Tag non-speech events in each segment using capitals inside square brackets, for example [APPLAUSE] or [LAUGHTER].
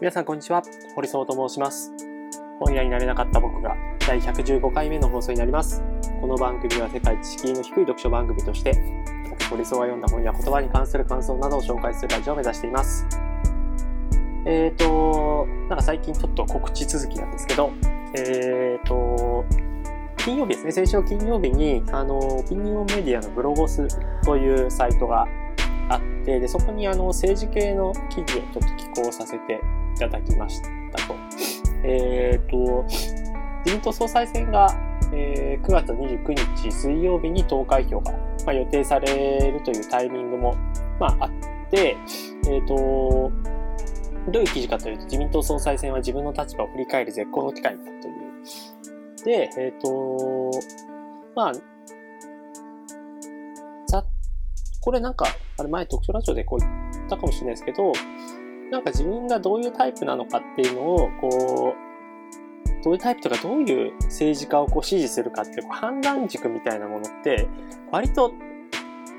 皆さんこんにちは。堀総と申します。本屋になれなかった僕が第115回目の放送になります。この番組は世界知識の低い読書番組として堀総が読んだ本や言葉に関する感想などを紹介するラジオを目指しています。えーとなんか最近ちょっと告知続きなんですけどえーと金曜日ですね、先週の金曜日に、あの、オピニオンメディアのブロゴスというサイトがあって、で、そこにあの、政治系の記事をちょっと寄稿させていただきましたと。えっ、ー、と、自民党総裁選が、えー、9月29日水曜日に投開票が、まあ、予定されるというタイミングも、まあ、あって、えっ、ー、と、どういう記事かというと、自民党総裁選は自分の立場を振り返る絶好の機会だというで、えっ、ー、と、まあ、これなんか、あれ前特徴ラジオでこう言ったかもしれないですけど、なんか自分がどういうタイプなのかっていうのを、こう、どういうタイプとかどういう政治家をこう支持するかっていうこう判断軸みたいなものって、割と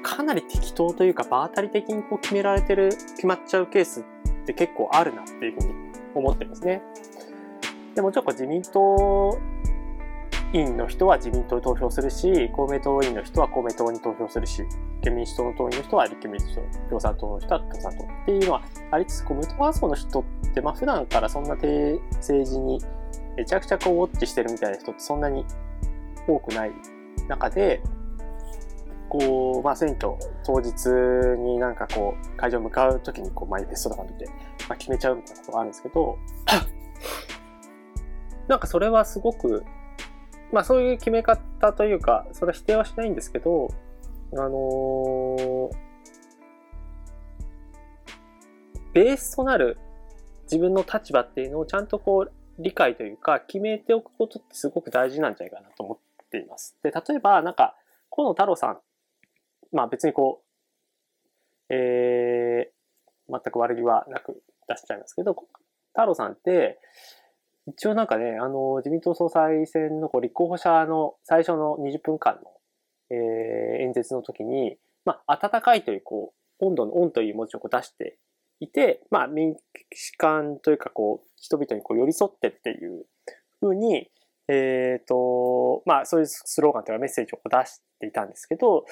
かなり適当というか場当たり的にこう決められてる、決まっちゃうケースって結構あるなっていうふうに思ってますね。でもちろん自民党員の人は自民党に投票するし、公明党員の人は公明党に投票するし、立憲民主党の党員の人は立憲民主党、共産党の人は共産党っていうのはありつつ、こう無党派層の人って、まあ普段からそんな政治にめちゃくちゃこうウォッチしてるみたいな人ってそんなに多くない中で、こう、まあ選挙当日になんかこう、会場向かうときにこうマイフェストとか見て、まあ決めちゃうみたいなことがあるんですけど、[CLEARS THROAT] なんかそれはすごくまあそういう決め方というか、それは否定はしないんですけど、あのー、ベースとなる自分の立場っていうのをちゃんとこう理解というか決めておくことってすごく大事なんじゃないかなと思っています。で、例えばなんか、河野太郎さん、まあ別にこう、えー、全く悪気はなく出しちゃいますけど、太郎さんって、一応なんかね、あの、自民党総裁選のこう立候補者の最初の20分間の、えー、演説の時に、まあ、温かいという、こう、温度の温という文字をこう出していて、まあ、民主観というか、こう、人々にこう寄り添ってっていうふうに、えっ、ー、と、まあ、そういうスローガンというかメッセージを出していたんですけど、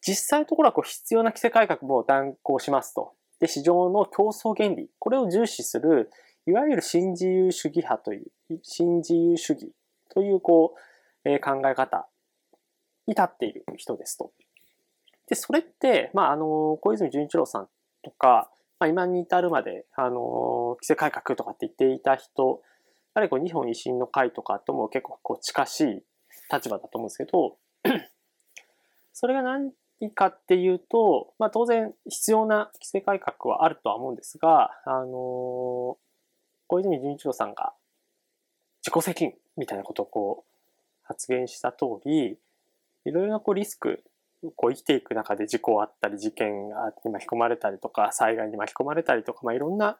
実際のところはこう必要な規制改革も断行しますと。で、市場の競争原理、これを重視する、いわゆる新自由主義派という、新自由主義というこう、えー、考え方に立っている人ですと。で、それって、まあ、あの、小泉純一郎さんとか、まあ、今に至るまで、あの、規制改革とかって言っていた人、あるいは日本維新の会とかとも結構こう近しい立場だと思うんですけど、[CLEARS THROAT] それが何かっていうと、まあ当然必要な規制改革はあるとは思うんですが、あの、小泉純一郎さんが自己責任みたいなことをこう発言した通り、いろいろなこうリスク、こう生きていく中で事故あったり、事件に巻き込まれたりとか、災害に巻き込まれたりとか、まあ、いろんな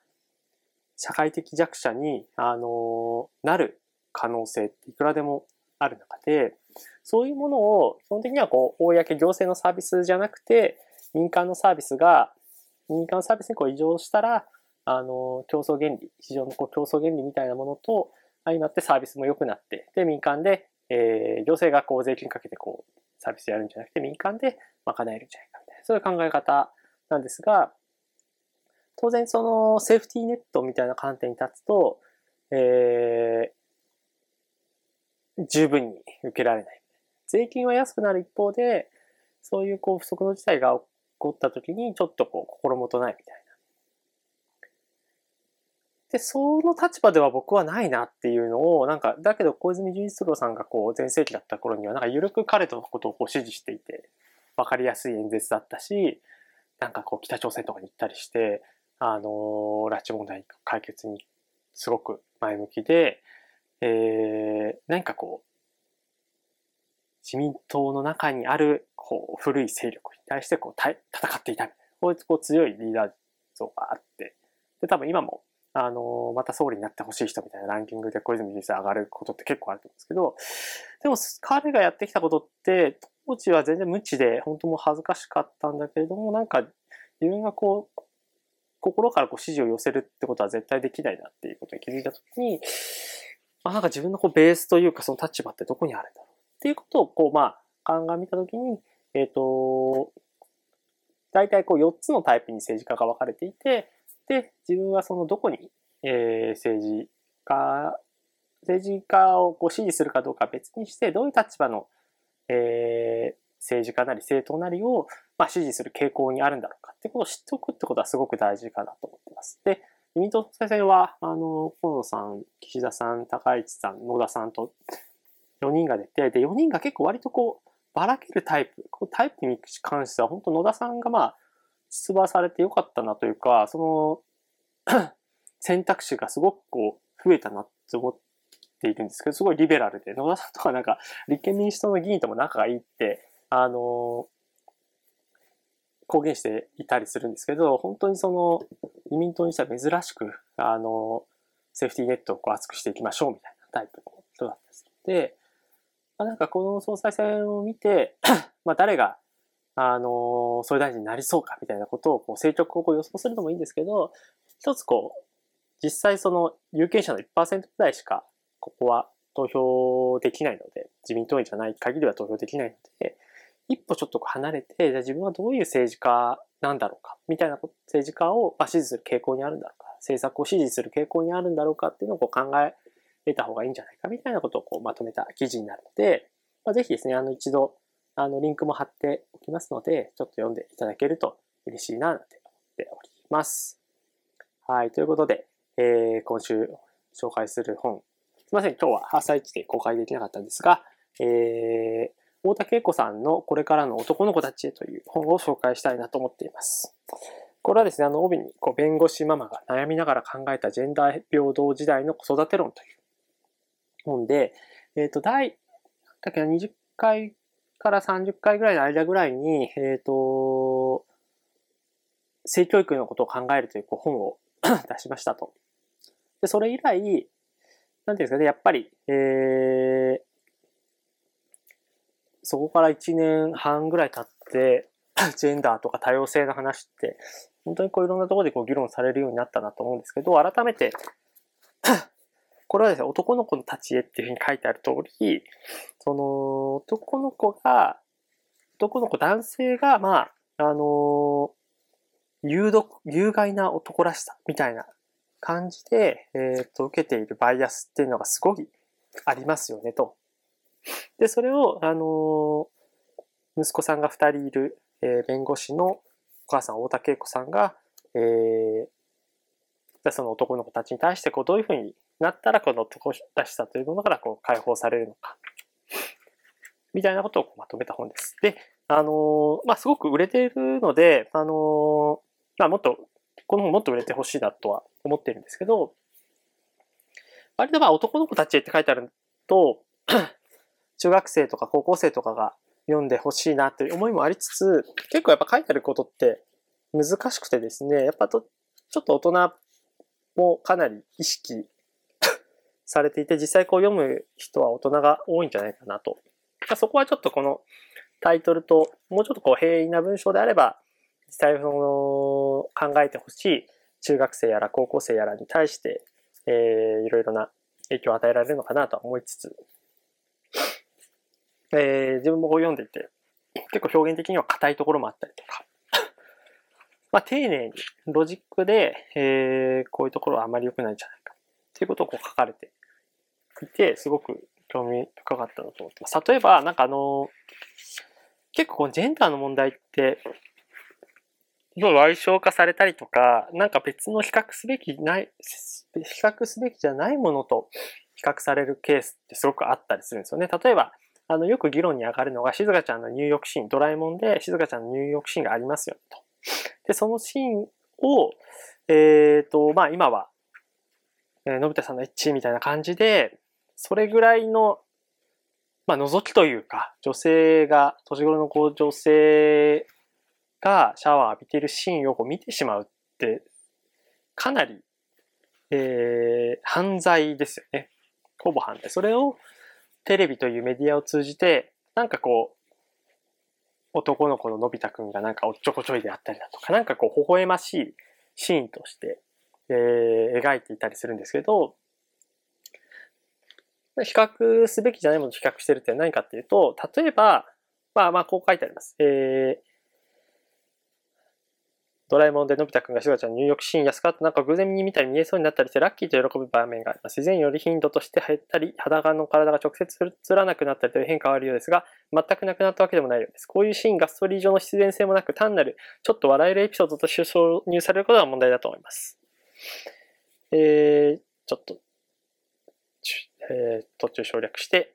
社会的弱者に、あの、なる可能性っていくらでもある中で、そういうものを基本的にはこう、公行政のサービスじゃなくて、民間のサービスが、民間のサービスにこう異常したら、あの、競争原理、市場のこう競争原理みたいなものと相まってサービスも良くなって、で、民間で、えー、行政がこう税金かけてこう、サービスやるんじゃなくて民間で賄えるんじゃないかみたいな、そういう考え方なんですが、当然そのセーフティーネットみたいな観点に立つと、えー、十分に受けられない。税金は安くなる一方で、そういうこう不測の事態が起こった時にちょっとこう心もとないみたいな。で、その立場では僕はないなっていうのを、なんか、だけど小泉純一郎さんがこう、全盛期だった頃には、なんか、ゆるく彼とのことをこう支持していて、わかりやすい演説だったし、なんかこう、北朝鮮とかに行ったりして、あのー、拉致問題解決にすごく前向きで、えー、何かこう、自民党の中にある、こう、古い勢力に対してこう、戦っていたみたいな、こういうこう強いリーダー像があって、で、多分今もあの、また総理になってほしい人みたいなランキングで小泉純一上がることって結構あると思うんですけど、でも彼がやってきたことって、当時は全然無知で、本当も恥ずかしかったんだけれども、なんか自分がこう、心からこう支持を寄せるってことは絶対できないなっていうことに気づいたときに、あ、なんか自分のこうベースというかその立場ってどこにあるんだろうっていうことをこう、まあ、鑑みたときに、えっ、ー、と、大体こう4つのタイプに政治家が分かれていて、で、自分はそのどこに、えー、政治家、政治家をこう支持するかどうか別にして、どういう立場の、えー、政治家なり政党なりを、まあ、支持する傾向にあるんだろうかってことを知っておくってことはすごく大事かなと思ってます。で、自民党再選は、あの、河野さん、岸田さん、高市さん、野田さんと4人が出て、で、4人が結構割とこう、ばらけるタイプ、こうタイプに関しては、本当野田さんがまあ、出馬されてよかったなというか、その [CLEARS THROAT] 選択肢がすごくこう、増えたなって思っているんですけど、すごいリベラルで、野田さんとかなんか、立憲民主党の議員とも仲がいいって、あの、公言していたりするんですけど、本当にその、自民党にしては珍しく、あの、セーフティーネットをこう厚くしていきましょうみたいなタイプの人だったりするので、まあ、なんかこの総裁選を見て、[CLEARS THROAT] まあ誰が、あの、総理大臣になりそうかみたいなことをこう政局をこう予想するのもいいんですけど、一つこう、実際その有権者の1%くらいしか、ここは投票できないので、自民党員じゃない限りは投票できないので、一歩ちょっと離れて、じゃあ自分はどういう政治家なんだろうか、みたいな政治家を支持する傾向にあるんだろうか、政策を支持する傾向にあるんだろうかっていうのをこう考えた方がいいんじゃないか、みたいなことをこうまとめた記事になるので、ぜひですね、あの一度、あのリンクも貼っておきますので、ちょっと読んでいただけると嬉しいな、なんて思っております。はい、ということで、えー、今週紹介する本、すいません、今日は朝一で公開できなかったんですが、えー、大田恵子さんのこれからの男の子たちへという本を紹介したいなと思っています。これはですね、あの、帯に、こう、弁護士ママが悩みながら考えたジェンダー平等時代の子育て論という本で、えっ、ー、と、第、だけ20回から30回ぐらいの間ぐらいに、えっ、ー、と、性教育のことを考えるというこう本を [CLEARS THROAT] 出しましたと。で、それ以来、なんていうんですかね、やっぱり、えー、そこから1年半ぐらい経って、[CLEARS THROAT] ジェンダーとか多様性の話って、本当にこういろんなところでこう議論されるようになったなと思うんですけど、改めて、これはですね、男の子の立ち絵っていうふうに書いてある通り、その、男の子が、男の子、男性が、まあ、あの有毒、有害な男らしさみたいな感じで、えっ、ー、と、受けているバイアスっていうのがすごいありますよね、と。で、それを、あの息子さんが二人いる、えー、弁護士のお母さん、大田恵子さんが、えー、その男の子たちに対してこうどういうふうになったらこの男らしさというものからこう解放されるのか、みたいなことをまとめた本です。で、あの、まあ、すごく売れているので、あの、まあ、もっと、この本もっと売れてほしいなとは思ってるんですけど、割とまあ男の子たちって書いてあると、[CLEARS THROAT] 中学生とか高校生とかが読んでほしいなという思いもありつつ、結構やっぱ書いてあることって難しくてですね、やっぱと、ちょっと大人もかなり意識されていて、実際こう読む人は大人が多いんじゃないかなと。そこはちょっとこのタイトルと、もうちょっとこう平易な文章であれば、実際その考えてほしい中学生やら高校生やらに対して、えー、いろいろな影響を与えられるのかなと思いつつ、えー、自分もこう読んでいて、結構表現的には硬いところもあったりとか、[LAUGHS] まあ、丁寧に、ロジックで、えー、こういうところはあまり良くないんじゃないか、っていうことをこう書かれていて、すごく興味深かったなと思ってます。例えば、なんかあの、結構このジェンダーの問題って、要は賠償化されたりとか、なんか別の比較すべきない、比較すべきじゃないものと比較されるケースってすごくあったりするんですよね。例えば、あの、よく議論に上がるのが、静香ちゃんの入浴シーン、ドラえもんで静香ちゃんの入浴シーンがありますよ、と。で、そのシーンを、えっ、ー、と、まあ今は、えー、のび太さんのエッチみたいな感じで、それぐらいの、まあ覗きというか、女性が、年頃のこう女性がシャワー浴びているシーンをこう見てしまうって、かなり、えー、犯罪ですよね。ほぼ犯罪。それを、テレビというメディアを通じて、なんかこう、男の子ののび太くんがなんかおっちょこちょいであったりだとか、なんかこう、微笑ましいシーンとして、えー、描いていたりするんですけど、比較すべきじゃないものと比較してるって何かっていうと、例えば、まあまあこう書いてあります。えードラえもんでのび太くんがシュガちゃん入浴シーンやスカートなんか偶然に見たり見えそうになったりしてラッキーと喜ぶ場面があります。自然より頻度として減ったり、裸の体が直接映らなくなったりという変化はあるようですが、全くなくなったわけでもないようです。こういうシーンがストリー上の必然性もなく、単なるちょっと笑えるエピソードとして挿入されることが問題だと思います。えー、ちょっと、えー、途中省略して、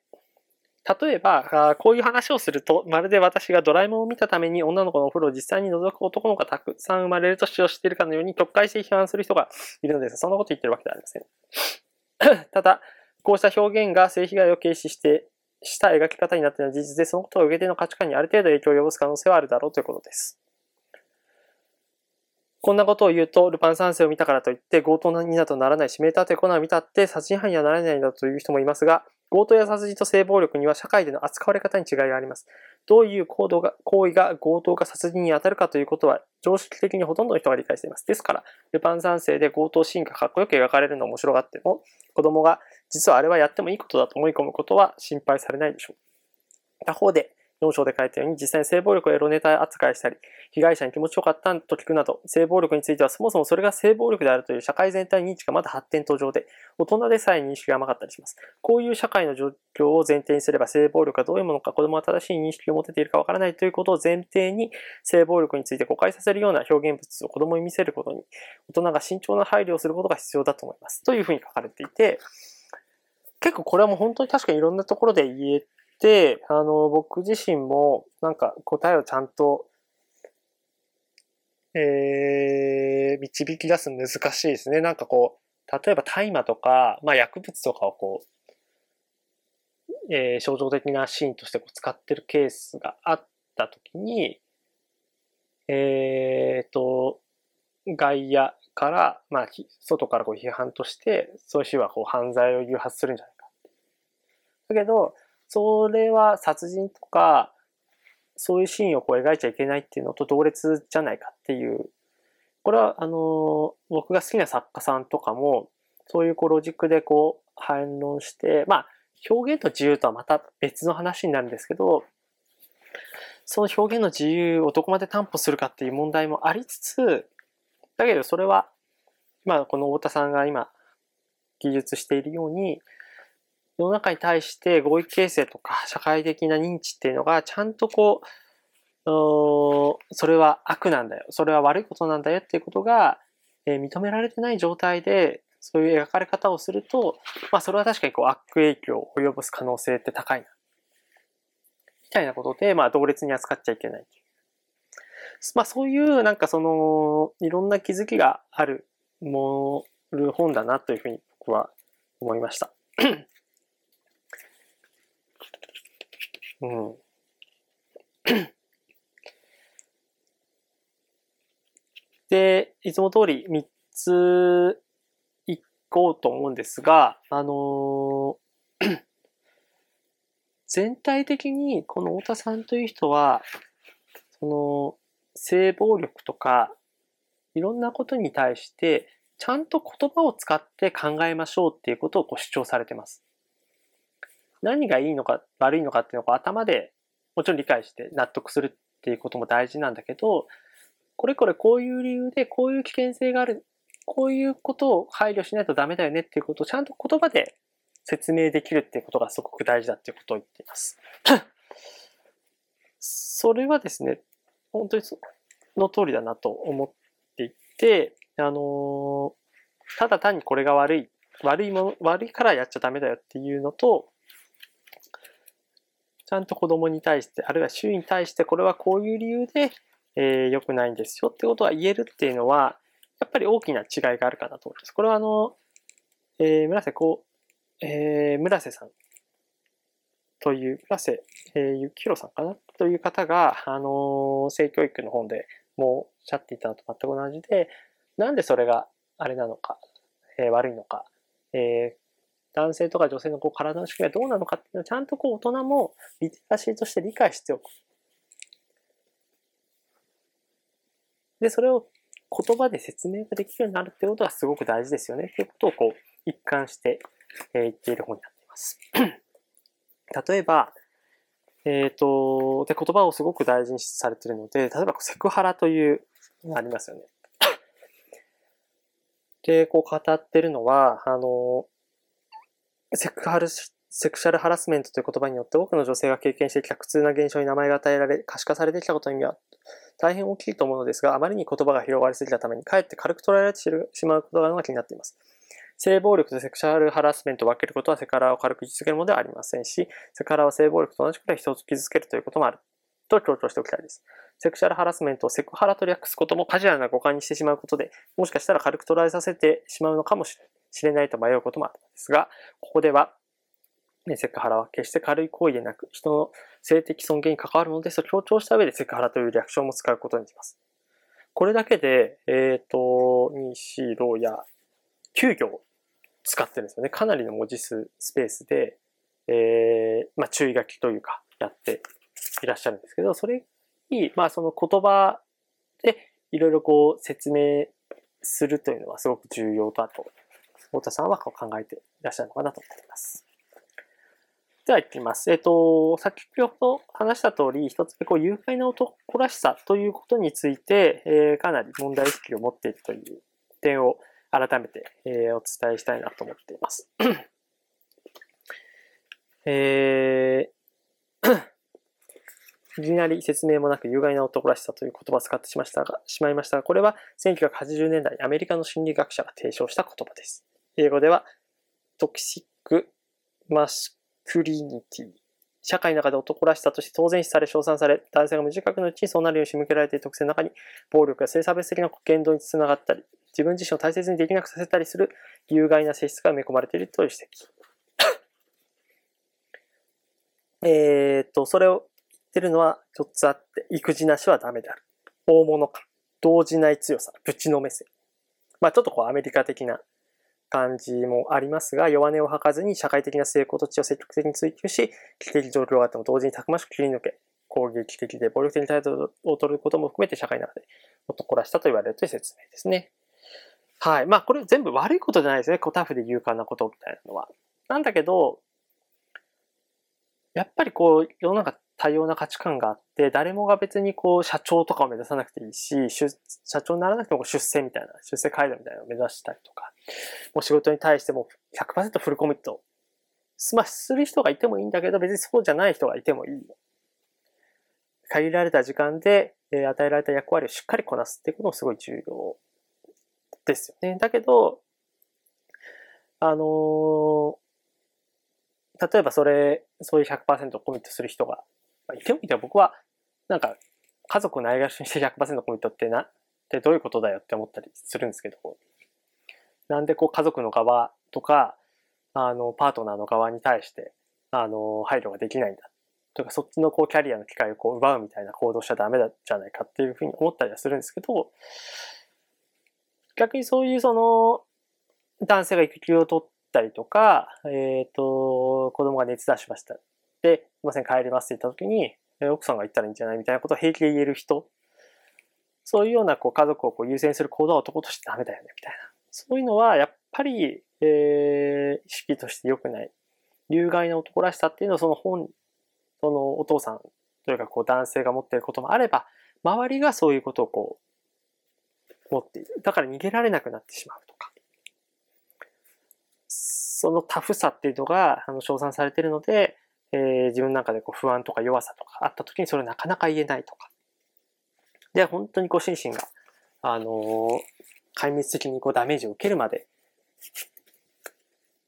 例えば、こういう話をすると、まるで私がドラえもんを見たために女の子のお風呂を実際に覗く男の子がたくさん生まれると主張しているかのように、特会して批判する人がいるのです。そんなこと言ってるわけではありません。[LAUGHS] ただ、こうした表現が性被害を軽視して、した描き方になっているのは事実で、そのことが受け手の価値観にある程度影響を及ぼす可能性はあるだろうということです。こんなことを言うと、ルパン三世を見たからといって強盗になどならないし、名探偵コナンを見たって殺人犯にはならないんだという人もいますが、強盗や殺人と性暴力には社会での扱われ方に違いがあります。どういう行動が、行為が強盗か殺人に当たるかということは常識的にほとんどの人が理解しています。ですから、ルパン三世で強盗シーンがかっこよく描かれるの面白がっても、子供が実はあれはやってもいいことだと思い込むことは心配されないでしょう。他方で、4章で書いたように実際に性暴力をエロネタ扱いしたり、被害者に気持ちよかったと聞くなど、性暴力についてはそもそもそれが性暴力であるという社会全体認知がまだ発展途上で、大人でさえ認識が甘かったりします。こういう社会の状況を前提にすれば性暴力がどういうものか子供は正しい認識を持てているかわからないということを前提に、性暴力について誤解させるような表現物を子供に見せることに、大人が慎重な配慮をすることが必要だと思います。というふうに書かれていて、結構これはもう本当に確かにいろんなところで言えて、あの、僕自身もなんか答えをちゃんと、えー、導き出す難しいですね。なんかこう、例えば大麻とか、まあ薬物とかをこう、えー、症状的なシーンとしてこう使ってるケースがあったときに、えー、と、外野から、まあ、外からこう批判として、そういう人はこう犯罪を誘発するんじゃないか。だけど、それは殺人とか、そういうシーンをこう描いちゃいけないっていうのと同列じゃないかっていう。これは、あの、僕が好きな作家さんとかも、そういうこうロジックでこう反論して、まあ、表現と自由とはまた別の話になるんですけど、その表現の自由をどこまで担保するかっていう問題もありつつ、だけどそれは、まあ、この太田さんが今、記述しているように、世の中に対して合意形成とか社会的な認知っていうのがちゃんとこう、それは悪なんだよ。それは悪いことなんだよっていうことが、え認められてない状態で、そういう描かれ方をすると、まあそれは確かにこう悪影響を及ぼす可能性って高いな。みたいなことで、まあ同列に扱っちゃいけないまあそういうなんかその、いろんな気づきがあるもる本だなというふうに僕は思いました。うん。で、いつも通り3ついこうと思うんですが、あのー、[CLEARS THROAT] 全体的にこの太田さんという人は、その、性暴力とか、いろんなことに対して、ちゃんと言葉を使って考えましょうっていうことをこう主張されてます。何がいいのか悪いのかっていうのを頭でもちろん理解して納得するっていうことも大事なんだけど、これこれこういう理由でこういう危険性がある、こういうことを配慮しないとダメだよねっていうことをちゃんと言葉で説明できるっていうことがすごく大事だっていうことを言っています。[LAUGHS] それはですね、本当にその通りだなと思っていて、あのただ単にこれが悪い、悪いもの、悪いからやっちゃダメだよっていうのと、ちゃんと子供に対して、あるいは周囲に対して、これはこういう理由で、えー、良くないんですよってことは言えるっていうのは、やっぱり大きな違いがあるかなと思います。これはあの、えー、村瀬こう、えー、村瀬さんという、村瀬、えー、ゆきひろさんかな？という方が、あのー、性教育の本でもうおっしゃっていたのと全く同じで、なんでそれがあれなのか、えー、悪いのか、えー、男性とか女性のこう体の仕組みはどうなのかっていうのをちゃんとこう大人もリテラシーとして理解しておく。で、それを言葉で説明ができるようになるってことはすごく大事ですよねっていうことをこう一貫して言っている本になっています。例えば、えっ、ー、と、で、言葉をすごく大事にされているので、例えばセクハラというのがありますよね。で、こう語ってるのは、あの、セクハル、セクシャルハラスメントという言葉によって多くの女性が経験してきた苦痛な現象に名前が与えられ、可視化されてきたことに意味は大変大きいと思うのですが、あまりに言葉が広がりすぎたために、かえって軽く捉えられてしまうことが気になっています。性暴力とセクシャルハラスメントを分けることはセクハラを軽く位置づけるものではありませんし、セクハラは性暴力と同じくらい人を傷つけるということもある。と強調しておきたいです。セクシャルハラスメントをセクハラと略すこともカジュアルな誤解にしてしまうことで、もしかしたら軽く捉えさせてしまうのかもしれない知れないと迷うこともあるのですが、ここでは、セクハラは決して軽い行為でなく、人の性的尊厳に関わるのですと強調した上でセクハラという略称も使うことにします。これだけで、えっ、ー、と、2、4、6や9行使ってるんですよね。かなりの文字数、スペースで、えー、まあ、注意書きというか、やっていらっしゃるんですけど、それに、まあ、その言葉でいろいろこう説明するというのはすごく重要だと、太田さんはこう考えていらっしゃるのかなと思っています。では、いきます。えっ、ー、と、先ほど話した通り、一つ目、こう、愉快な男らしさということについて、えー、かなり問題意識を持っているという点を改めて、えー、お伝えしたいなと思っています。[COUGHS] えー、[COUGHS] いきなり説明もなく有害な男らしさという言葉を使ってしましたが、しまいましたが、これは1980年代アメリカの心理学者が提唱した言葉です。英語では、 toxic masculinity。社会の中で男らしさとして当然視され、称賛され、男性が無自覚のうちにそうなるように仕向けられている特性の中に、暴力や性差別的な言動につながったり、自分自身を大切にできなくさせたりする有害な性質が埋め込まれているという指摘。[LAUGHS] えっと、それを言ってるのは4つあって、育児なしはダメである。大物感、動じない強さ、ぶちのめせ。まあちょっとこうアメリカ的な感じもありますが、弱音を吐かずに社会的な成功と地を積極的に追求し、危機的状況があっても同時にたくましく切り抜け、攻撃的で暴力的に態度を取ることも含めて社会の中で男らしさと言われるという説明ですね。はい。まあ、これ全部悪いことじゃないですね。コタフで勇敢なことみたいなのは。なんだけど、やっぱりこう、世の中多様な価値観があって、誰もが別にこう、社長とかを目指さなくていいし、社長にならなくても出世みたいな、出世街道みたいなのを目指したりとか、もう仕事に対しても100%フルコミット。まあ、する人がいてもいいんだけど、別にそうじゃない人がいてもいい。限られた時間で、え与えられた役割をしっかりこなすっていうこともすごい重要ですよね。だけど、あのー、例えばそれ、そういう100%コミットする人が、まあ、いてもいても僕は、なんか、家族をないがしにして100%コミットってな、ってどういうことだよって思ったりするんですけど、なんでこう家族の側とか、あの、パートナーの側に対して、あの、配慮ができないんだ。とか、そっちのこうキャリアの機会をこう奪うみたいな行動しちゃダメだじゃないかっていうふうに思ったりはするんですけど、逆にそういうその、男性が育休を取ったりとか、えっ、ー、と、子供が熱出しました。で、すいません、帰りますって言った時に、奥さんが言ったらいいんじゃないみたいなことを平気で言える人。そういうようなこう家族をこう優先する行動は男としてダメだよね、みたいな。そういうのは、やっぱり、えー、意識として良くない。有害な男らしさっていうのは、その本、そのお父さんというかこう男性が持っていることもあれば、周りがそういうことをこう、持っている。だから逃げられなくなってしまうとか。そのタフさっていうのが、あの、称賛されているので、えー、自分の中でこう不安とか弱さとかあった時にそれをなかなか言えないとか。で、本当にこう心身が、あのー、壊滅的にこうダメージを受けるまで、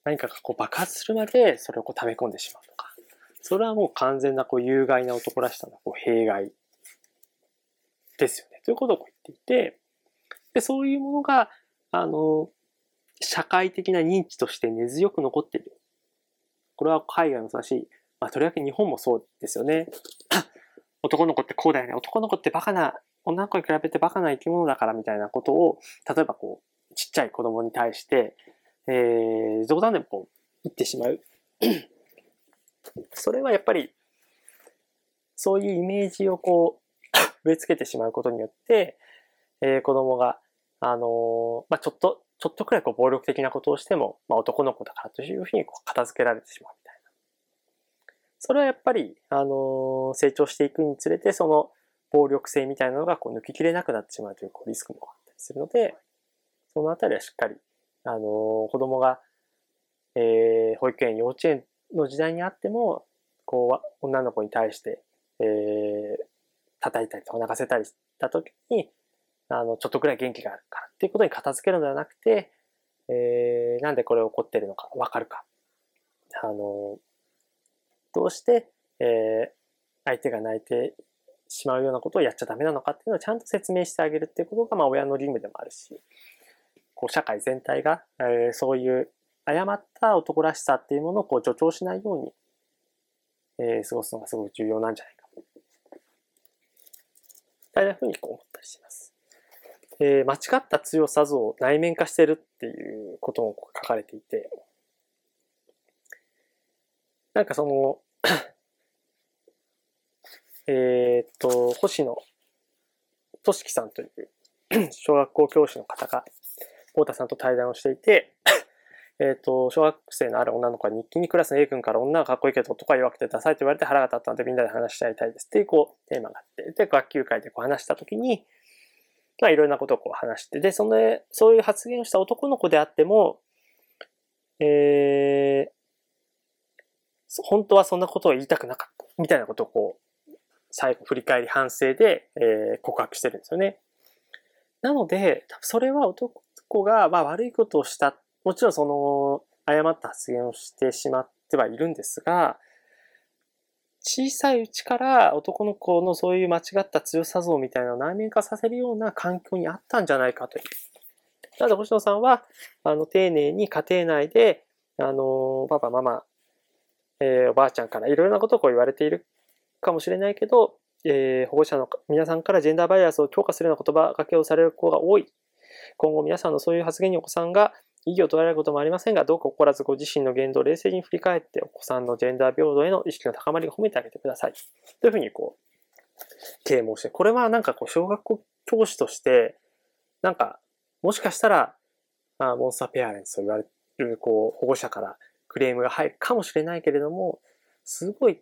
何かがこう爆発するまでそれをこう溜め込んでしまうとか。それはもう完全なこう有害な男らしさのこう弊害ですよね。ということをこう言っていて、で、そういうものが、あの、社会的な認知として根強く残っている。これは海外もそうだし、まあ、とりわけ日本もそうですよね。[COUGHS] 男の子ってこうだよね。男の子ってバカな、女の子に比べてバカな生き物だからみたいなことを、例えばこう、ちっちゃい子供に対して、えー、冗談でもこう、言ってしまう。[COUGHS] それはやっぱり、そういうイメージをこう、[COUGHS] 植え付けてしまうことによって、えー、子供があの、まあ、ちょっと、ちょっとくらいこう暴力的なことをしても、まあ、男の子だからというふうにこう片付けられてしまう。それはやっぱり、あの、成長していくにつれて、その暴力性みたいなのがこう抜ききれなくなってしまうというこうリスクもあったりするので、そのあたりはしっかり、あの、子供が、えー、保育園、幼稚園の時代にあっても、こう、女の子に対して、えー、叩いたりとか泣かせたりした時に、あの、ちょっとくらい元気があるからっていうことに片付けるのではなくて、えー、なんでこれ起こってるのかわかるか。あの、どうして、えー、相手が泣いてしまうようなことをやっちゃダメなのかっていうのをちゃんと説明してあげるっていうことが、まあ、親の義務でもあるし、こう、社会全体が、えー、そういう誤った男らしさっていうものをこう助長しないように、えー、過ごすのがすごく重要なんじゃないか。大なふうにこう思ったりします。えー、間違った強さ像を内面化してるっていうことも書かれていて、なんかその [COUGHS] えっと、星野俊樹さんという [COUGHS] 小学校教師の方が、太田さんと対談をしていて、[COUGHS] えっ、と、小学生のある女の子が日記にクラスの A 君から女がかっこいいけど男は弱くてダサいと言われて腹が立ったのでみんなで話し合いたいですっていうこうテーマがあって、で、学級会でこう話したときに、まあいろんなことをこう話して、で、その、そういう発言をした男の子であっても、えー、本当はそんなことを言いたくなかった、みたいなことをこう、最後振り返り反省で、えー、告白してるんですよね。なので、それは男が、まあ、悪いことをしたもちろんその誤った発言をしてしまってはいるんですが、小さいうちから男の子のそういう間違った強さ像みたいなのを内面化させるような環境にあったんじゃないかという。なので、星野さんは、あの、丁寧に家庭内で、あの、パパ、ママ、えー、おばあちゃんからいろいろなことをこう言われているかもしれないけど、えー、保護者の皆さんからジェンダーバイアスを強化するような言葉がけをされる子が多い。今後皆さんのそういう発言にお子さんが異議を取られることもありませんが、どうか怒らずご自身の言動を冷静に振り返って、お子さんのジェンダー平等への意識の高まりを褒めてあげてください。というふうにこう、啓蒙して、これはなんかこう、小学校教師として、なんか、もしかしたら、あモンスターペアレンツと言われる、こう、保護者からクレームが入るかもしれないけれども、すごい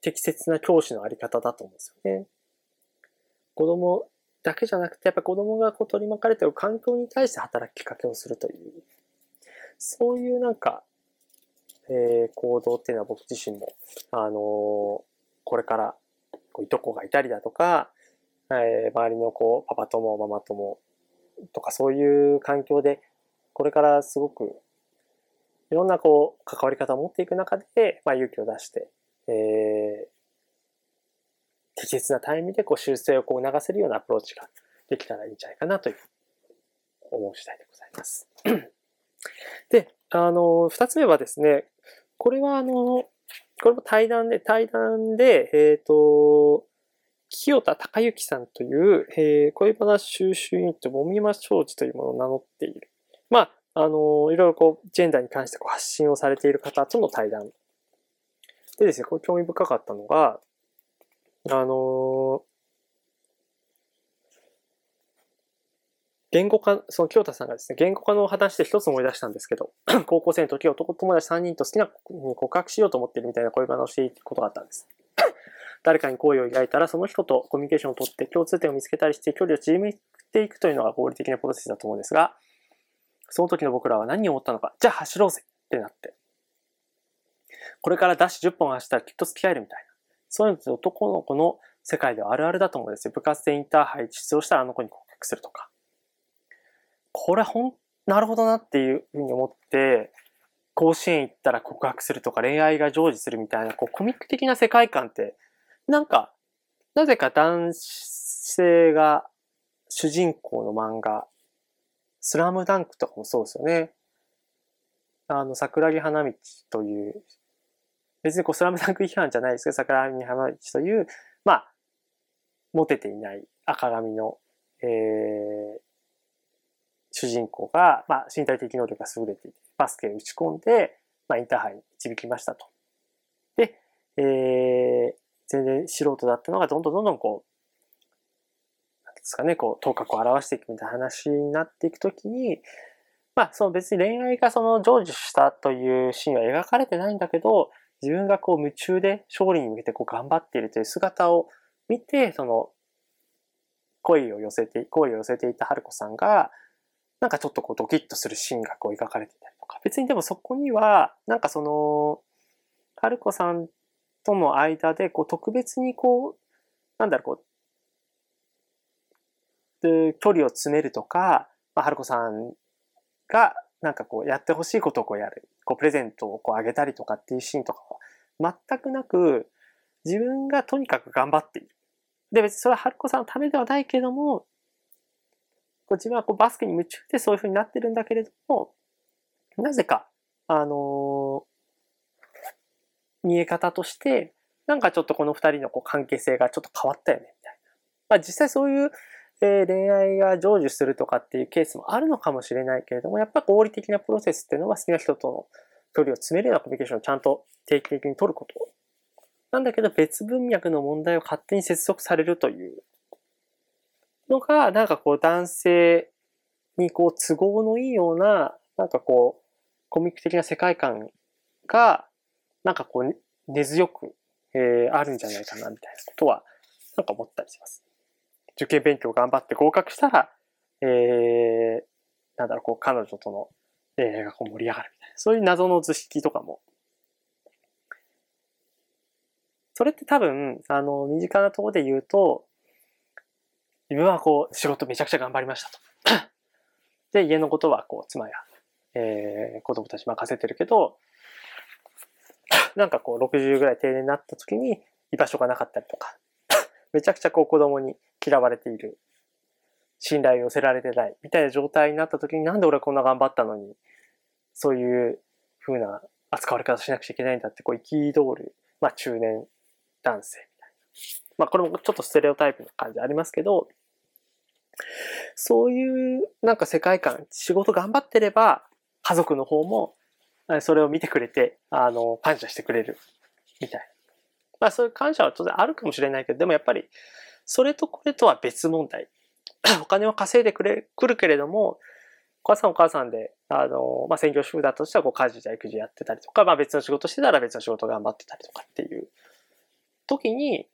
適切な教師のあり方だと思うんですよね。子供だけじゃなくて、やっぱ子供がこう取り巻かれている環境に対して働きかけをするという、そういうなんか、えー、行動っていうのは僕自身も、あのー、これからこういとこがいたりだとか、えー、周りのこうパパ友、ママ友とかそういう環境で、これからすごくいろんなこう関わり方を持っていく中で、まあ、勇気を出して、えー、適切なタイミングでこう修正をこう促せるようなアプローチができたらいいんじゃないかなという思う次第でございます。[CLEARS THROAT] で、あの、二つ目はですね、これはあの、これも対談で、対談で、えっ、ー、と、清田隆之さんという、えー、恋話収集ユニット、もみま商事というものを名乗っている。まあ、あの、いろいろこう、ジェンダーに関してこう発信をされている方との対談。でですね、これ興味深かったのが、あの言語化、その京太さんがですね、言語化の話で一つ思い出したんですけど、[CLEARS THROAT] 高校生の時男友達3人と好きな子に告白しようと思ってるみたいな恋バナをしていくことがあったんです。[CLEARS THROAT] 誰かに好意を抱いたら、その人とコミュニケーションをとって共通点を見つけたりして距離を縮めていくというのが合理的なプロセスだと思うんですが、その時の僕らは何を思ったのか、じゃあ走ろうぜってなって。これからダッシュ10本走ったらきっと付き合えるみたいな。そういうのって男の子の世界ではあるあるだと思うんですよ。部活でインターハイ出場したらあの子に告白するとか。これほん、なるほどなっていうふうに思って、甲子園行ったら告白するとか恋愛が成就するみたいな、こうコミック的な世界観って、なんか、なぜか男性が主人公の漫画、スラムダンクとかもそうですよね。あの、桜木花道という別にこうスラムダンク違反じゃないですけど、桜木花道という、まあ、モテていない赤髪の、えー、主人公が、まあ、身体的能力が優れていて、バスケを打ち込んで、まあ、インターハイに導きましたと。で、えー、全然素人だったのが、どんどんどんどんこう、ですかね、こう、頭角を表していくみたいな話になっていくときに、まあ、その別に恋愛がその成就したというシーンは描かれてないんだけど、自分がこう夢中で勝利に向けてこう頑張っているという姿を見て、その、恋を寄せて、恋を寄せていた春子さんが、なんかちょっとこうドキッとするシーンがこう描かれていたりとか、別にでもそこには、なんかその、春子さんとの間で、こう特別にこう、なんだろう、こう、距離を詰めるとか、まあ、春子さんがなんかこうやってほしいことをこうやる。こうプレゼントをこうあげたりとかっていうシーンとかは全くなく、自分がとにかく頑張っている。で、別にそれは春子さんのためではないけども、こう自分はこうバスケに夢中でそういう風になってるんだけれども、なぜか、あのー、見え方として、なんかちょっとこの二人のこう関係性がちょっと変わったよね、みたいな。まあ実際そういう、えー、恋愛が成就するとかっていうケースもあるのかもしれないけれども、やっぱ合理的なプロセスっていうのは好きな人との距離を詰めるようなコミュニケーションをちゃんと定期的に取ること。なんだけど別文脈の問題を勝手に接続されるというのが、なんかこう男性にこう都合のいいような、なんかこう、コミック的な世界観が、なんかこう、根強く、えー、あるんじゃないかな、みたいなことは、なんか思ったりします。受験勉強頑張って合格したら、えー、なんだろう、こう、彼女との恋愛がこう盛り上がるみたいな。そういう謎の図式とかも。それって多分、あの、身近なところで言うと、自分はこう、仕事めちゃくちゃ頑張りましたと。[COUGHS] で、家のことはこう、妻や、えー、子供たち任せてるけど、[COUGHS] なんかこう、60ぐらい定年になった時に居場所がなかったりとか、[COUGHS] めちゃくちゃこう、子供に嫌われている。信頼を寄せられてない。みたいな状態になった時になんで俺はこんな頑張ったのに、そういう風な扱われ方しなくちゃいけないんだって、こう、憤る、まあ中年男性みたいな。まあこれもちょっとステレオタイプな感じありますけど、そういうなんか世界観、仕事頑張ってれば、家族の方もそれを見てくれて、あの、感謝してくれる、みたいな。まあそういう感謝は当然あるかもしれないけど、でもやっぱり、それとこれとは別問題。[COUGHS] お金を稼いでくれ、くるけれども、お母さんお母さんで、あの、まあ、専業主婦だとしたら、こう、家事や育児やってたりとか、まあ、別の仕事してたら別の仕事頑張ってたりとかっていう時に、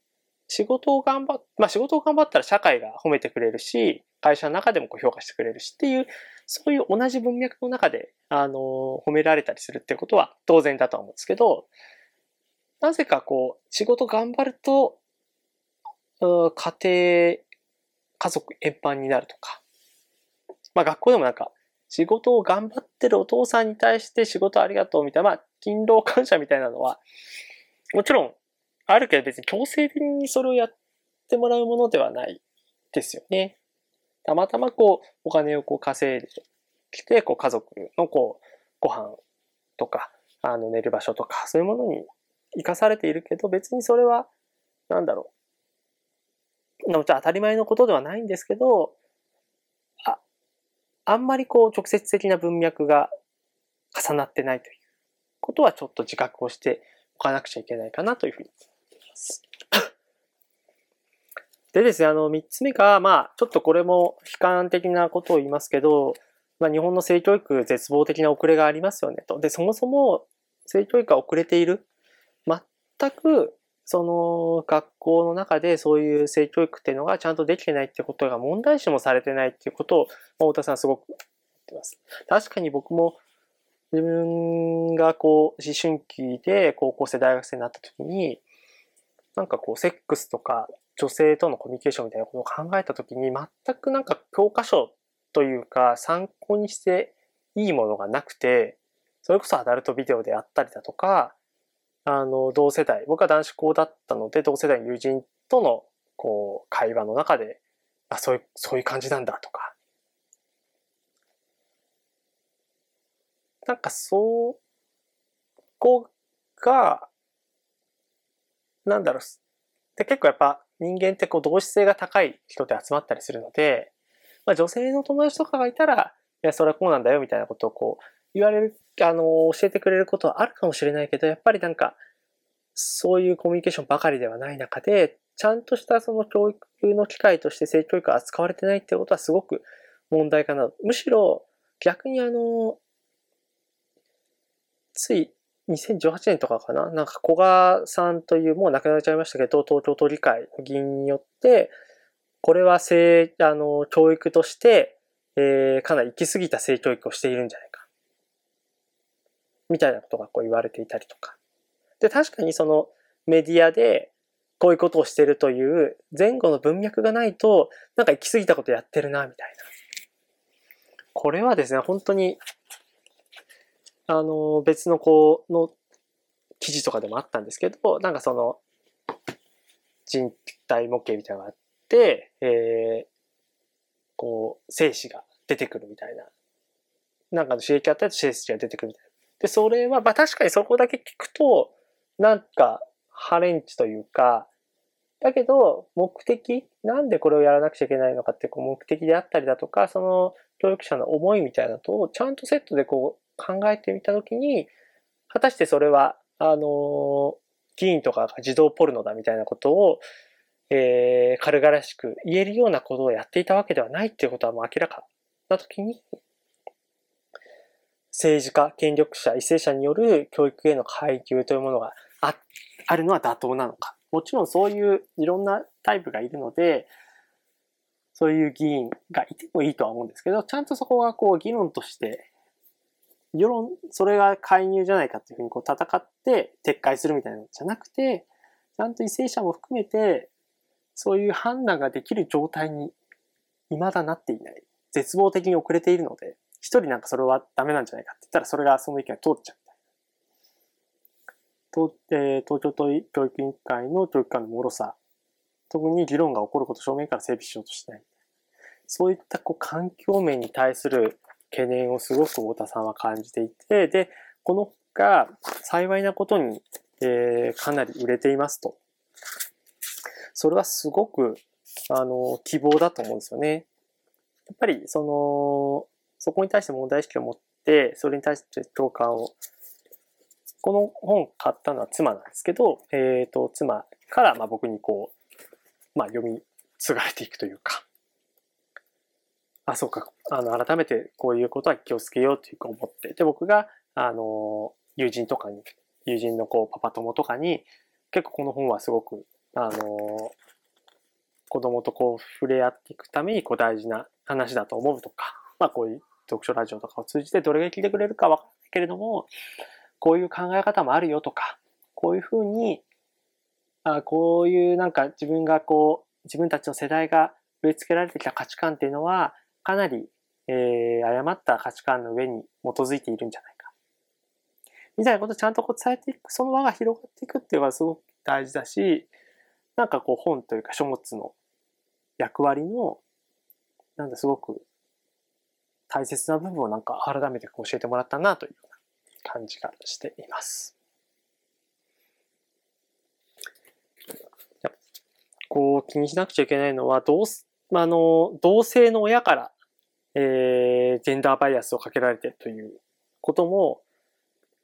仕事を頑張っ、まあ仕事を頑張ったら社会が褒めてくれるし、会社の中でもこう評価してくれるしっていう、そういう同じ文脈の中で、あの、褒められたりするっていうことは当然だと思うんですけど、なぜかこう、仕事頑張ると、家庭、家族円満になるとか、まあ学校でもなんか、仕事を頑張ってるお父さんに対して仕事ありがとうみたいな、まあ、勤労感謝みたいなのは、もちろんあるけど別に強制的にそれをやってもらうものではないですよね。たまたまこう、お金をこう稼いできて、こう家族のこう、ご飯とか、あの寝る場所とか、そういうものに生かされているけど、別にそれは、なんだろう。当たり前のことではないんですけど、あ、あんまりこう直接的な文脈が重なってないということはちょっと自覚をしておかなくちゃいけないかなというふうに思います。[LAUGHS] でですね、あの、三つ目が、まあ、ちょっとこれも悲観的なことを言いますけど、まあ、日本の性教育絶望的な遅れがありますよねと。で、そもそも性教育が遅れている。全く、その学校の中でそういう性教育っていうのがちゃんとできてないってことが問題視もされてないっていうことを、まあ、太田さんすごく言ってます。確かに僕も自分がこう思春期で高校生大学生になった時に、なんかこう、セックスとか女性とのコミュニケーションみたいなことを考えたときに、全くなんか教科書というか参考にしていいものがなくて、それこそアダルトビデオであったりだとか、あの、同世代、僕は男子校だったので、同世代の友人との、こう、会話の中で、あ、そういう、そういう感じなんだとか。なんか、そ、こが、なんだろう。で、結構やっぱ人間ってこう同質性が高い人って集まったりするので、まあ女性の友達とかがいたら、いや、それはこうなんだよみたいなことをこう言われる、あの、教えてくれることはあるかもしれないけど、やっぱりなんか、そういうコミュニケーションばかりではない中で、ちゃんとしたその教育の機会として性教育が扱われてないってことはすごく問題かな。むしろ逆にあの、つい2018年とかかな？なんか古賀さんというもう亡くなっちゃいましたけど、東京都議会の議員によって、これは性、あの、教育として、えー、かなり行き過ぎた性教育をしているんじゃないか。みたいなことがこう言われていたりとか。で、確かにそのメディアでこういうことをしてるという前後の文脈がないと、なんか行き過ぎたことやってるな、みたいな。これはですね、本当に、あの、別のこう、の記事とかでもあったんですけど、なんかその、人体模型みたいなのがあって、えー、こう、精子が出てくるみたいな。なんかの刺激あったら精子が出てくるみたいな。で、それは、まあ確かにそこだけ聞くと、なんか、ハレンチというか、だけど、目的、なんでこれをやらなくちゃいけないのかってこう目的であったりだとか、その教育者の思いみたいなのと、ちゃんとセットでこう考えてみたときに、果たしてそれは、あの、議員とかが児童ポルノだみたいなことを、えー、軽々しく言えるようなことをやっていたわけではないっていうことはもう明らかなときに、政治家、権力者、為政者による教育への階級というものがああるのは妥当なのか。もちろんそういういろんなタイプがいるので、そういう議員がいてもいいとは思うんですけど、ちゃんとそこがこう議論として、世論、それが介入じゃないかっていうふうにこう戦って撤回するみたいなのじゃなくて、ちゃんと為政者も含めて、そういう判断ができる状態に未だなっていない。絶望的に遅れているので、一人なんかそれはダメなんじゃないかって言ったら、それがその意見が通っちゃうみたいな。とえー、東京都教育委員会の教育官の脆さ、特に議論が起こることを正面から整備しようとしない。そういったこう環境面に対する懸念をすごく太田さんは感じていて、で、このが幸いなことに、えー、かなり売れていますと。それはすごく、あの、希望だと思うんですよね。やっぱり、その、そこに対して問題意識を持って、それに対して共感を、この本買ったのは妻なんですけど、えっ、ー、と、妻からまあ僕にこう、まあ読み継がれていくというか、あ、そうか。あの、改めてこういうことは気をつけようというか思って。で、僕が、あの、友人とかに、友人のこう、パパ友とかに、結構この本はすごく、あの、子供とこう、触れ合っていくために、こう、大事な話だと思うとか、まあ、こういう読書ラジオとかを通じてどれが聞いてくれるかわからないけれども、こういう考え方もあるよとか、こういうふうに、あこういうなんか自分がこう、自分たちの世代が植え付けられてきた価値観っていうのは、かなり、えー、誤った価値観の上に基づいているんじゃないか。みたいなことをちゃんとこう伝えていく、その輪が広がっていくっていうのがすごく大事だし、なんかこう本というか書物の役割の、なんだすごく大切な部分をなんか改めて教えてもらったなという感じがしています。こう気にしなくちゃいけないのは、どうす、あの、同性の親から、えー、ジェンダーバイアスをかけられてるということも、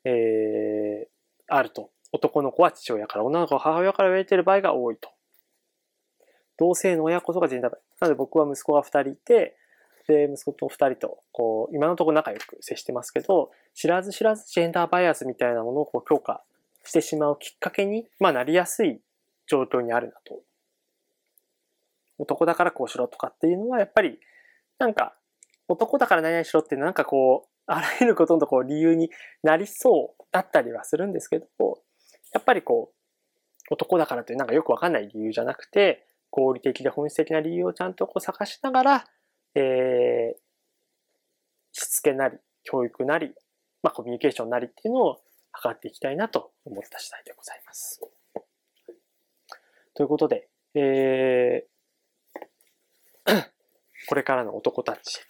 えー、あると。男の子は父親から、女の子は母親から言われている場合が多いと。同性の親こそがジェンダーバイアス。なので僕は息子が二人いて、で、息子と二人と、こう、今のところ仲良く接してますけど、知らず知らずジェンダーバイアスみたいなものをこう強化してしまうきっかけに、まあなりやすい状況にあるなと。男だからこうしろとかっていうのは、やっぱり、なんか、男だから何々しろってなんかこう、あらゆることのこう理由になりそうだったりはするんですけど、やっぱりこう、男だからというなんかよくわかんない理由じゃなくて、合理的で本質的な理由をちゃんとこう探しながら、えー、しつけなり、教育なり、まあコミュニケーションなりっていうのを図っていきたいなと思った次第でございます。ということで、えー、[CLEARS THROAT] これからの男たち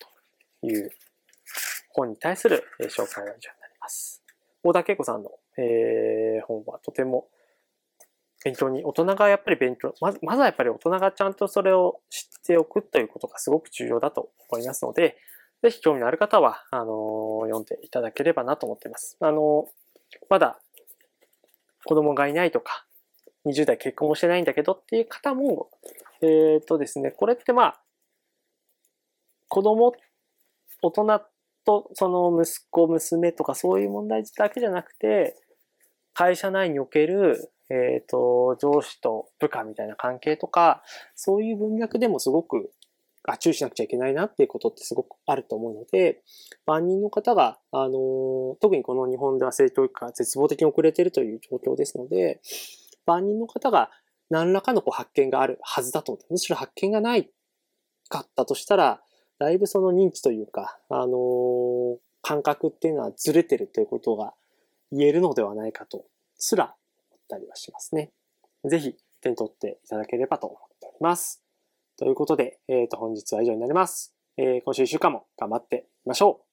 という本に対する紹介ラジオになります。大田恵子さんの、えー、本はとても勉強に、大人がやっぱり勉強、まず、まずはやっぱり大人がちゃんとそれを知っておくということがすごく重要だと思いますので、ぜひ興味のある方は、あの、読んでいただければなと思っています。あの、まだ子供がいないとか、20代結婚もしてないんだけどっていう方も、えっ、とですね、これってまあ、子供、大人とその息子、娘とかそういう問題だけじゃなくて、会社内における、えっ、と、上司と部下みたいな関係とか、そういう文脈でもすごくあ注意しなくちゃいけないなっていうことってすごくあると思うので、万人の方が、あの、特にこの日本では性教育が絶望的に遅れているという状況ですので、万人の方が何らかのこう発見があるはずだと思って、むしろ発見がないかったとしたら、だいぶその認知というか、あの感覚っていうのはずれてるということが言えるのではないかと。すらったりはしますね。ぜひ手に取っていただければと思っております。ということで、えっ、ー、と、本日は以上になります。えー、今週1週間も頑張っていきましょう。